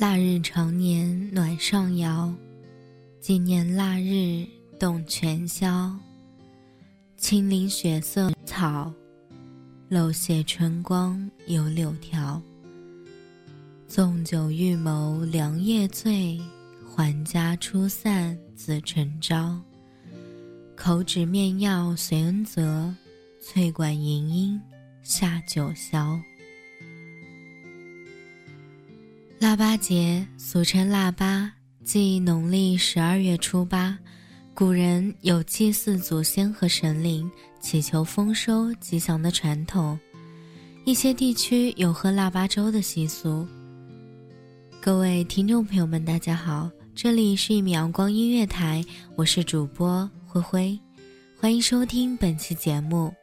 腊日长年暖上瑶，今年腊日动全宵。青林雪色草，漏泄春光有柳条。纵酒欲谋良夜醉，还家初散自成朝。口指面药随恩泽，翠管银音下九霄。腊八节俗称腊八，即农历十二月初八。古人有祭祀祖先和神灵、祈求丰收吉祥的传统。一些地区有喝腊八粥的习俗。各位听众朋友们，大家好，这里是一米阳光音乐台，我是主播灰灰，欢迎收听本期节目。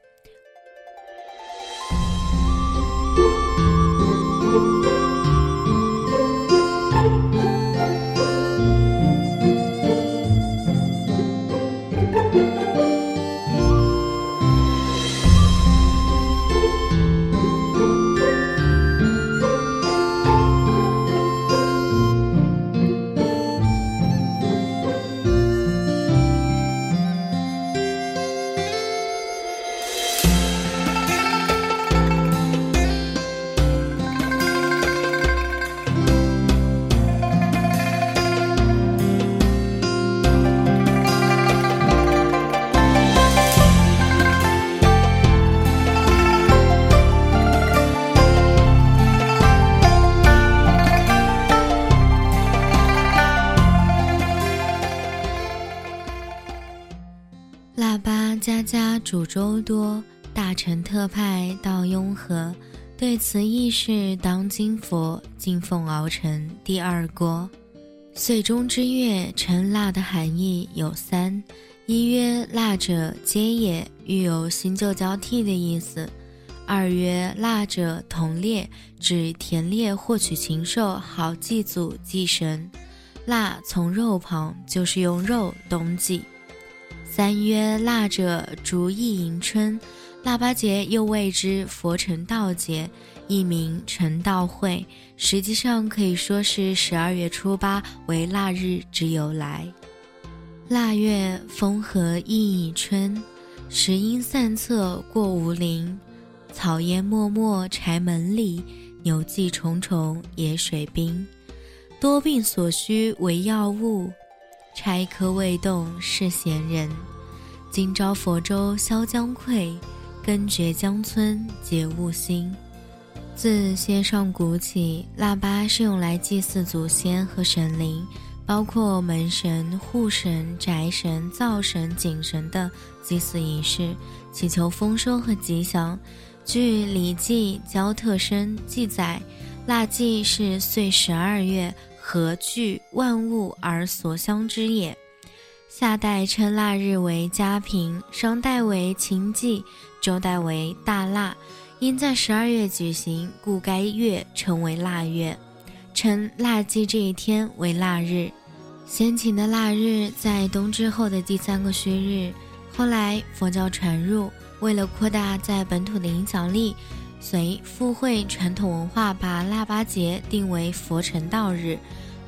家家煮粥多，大臣特派到雍和。对此议事当今佛，敬奉熬成第二锅。岁中之月称腊的含义有三：一曰腊者皆也，欲有新旧交替的意思；二曰腊者同猎，指田猎获取禽兽，好祭祖祭神。腊从肉旁，就是用肉冬祭。三曰腊者，逐意迎春，腊八节又谓之佛成道节，亦名成道会，实际上可以说是十二月初八为腊日之由来。腊月风和意已春，时阴散策过吴陵，草烟漠漠柴门里，牛迹重重野水滨，多病所需为药物。柴柯未动是闲人，今朝佛州消姜夔，根绝江村皆悟心。自先上古起，腊八是用来祭祀祖先和神灵，包括门神、户神、宅神、灶神、井神的祭祀仪式，祈求丰收和吉祥。据《礼记·交特生》记载，腊祭是岁十二月。何惧万物而所相之也。夏代称腊日为嘉平，商代为秦祭，周代为大腊。因在十二月举行，故该月称为腊月，称腊祭这一天为腊日。先秦的腊日在冬至后的第三个戌日。后来佛教传入，为了扩大在本土的影响力，随附会传统文化，把腊八节定为佛成道日。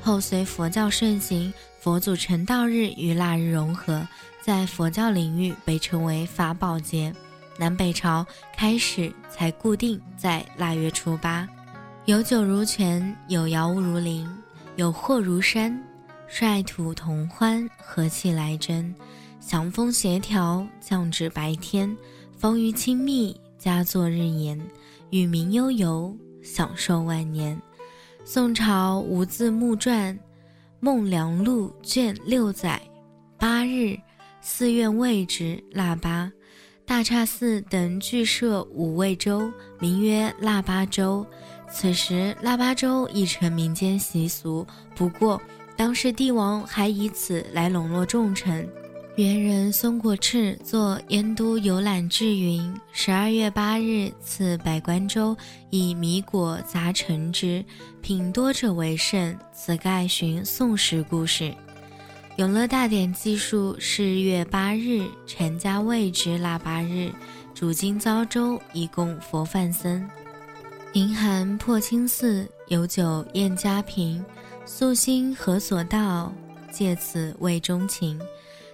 后随佛教盛行，佛祖成道日与腊日融合，在佛教领域被称为法宝节。南北朝开始才固定在腊月初八。有酒如泉，有肴如林，有货如山，率土同欢，和气来争，祥风协调，降至白天，风雨亲密，佳作日延，与民悠游，享受万年。宋朝无字墓传《孟良录》卷六载，八日，寺院位置腊八，大刹寺等俱设五味粥，名曰腊八粥。此时，腊八粥已成民间习俗。不过，当时帝王还以此来笼络众臣。元人孙国炽作《燕都游览志》云：“十二月八日赐百官粥，以米果杂陈之，品多者为甚。”此盖寻宋时故事。《永乐大典》记述：是月八日，陈家谓之腊八日，主今遭粥以供佛饭僧。银寒破青寺，有酒宴家贫，素心何所道？借此慰钟情。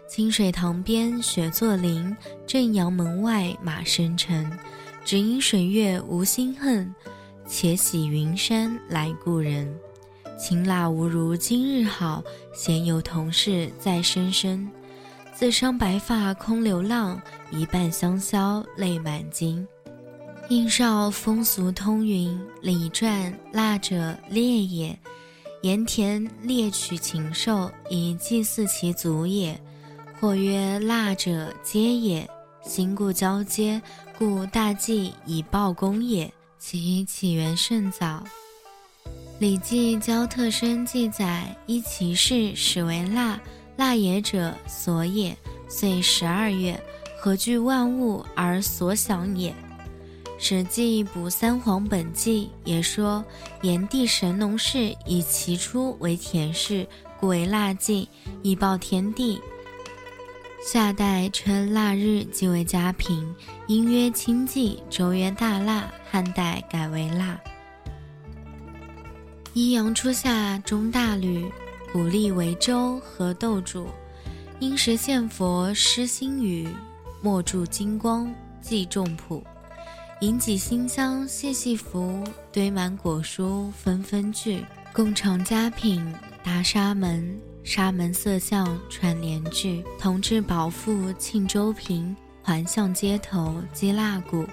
清水塘边雪作林，正阳门外马声尘。只因水月无心恨，且喜云山来故人。情腊无如今日好，闲游同事在深深。自伤白发空流浪，一半香消泪满襟。应少风俗通云，礼传腊者猎也。盐田猎取禽兽，以祭祀其祖也。或曰腊者皆也，行故交接，故大祭以报功也。其起源甚早，《礼记·交特生》记载：依其事，始为腊。腊也者，所也。岁十二月，何惧万物而所享也。《史记·补三皇本纪》也说：炎帝神农氏以其出为田氏，故为腊祭，以报天地。夏代称腊日即为佳品，因曰清祭，周曰大腊。汉代改为腊。一阳初夏，中大吕，谷粒为粥和豆煮，因时献佛施心雨，莫助金光，祭众普，引几馨香，细细拂，堆满果蔬，纷纷聚，共尝佳品，达沙门。沙门色相串联句，同治保父庆州平，环巷街头击蜡鼓。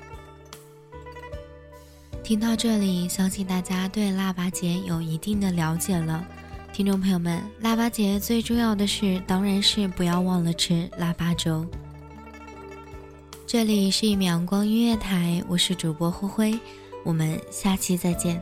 听到这里，相信大家对腊八节有一定的了解了。听众朋友们，腊八节最重要的是，当然是不要忘了吃腊八粥。这里是一米阳光音乐台，我是主播灰灰，我们下期再见。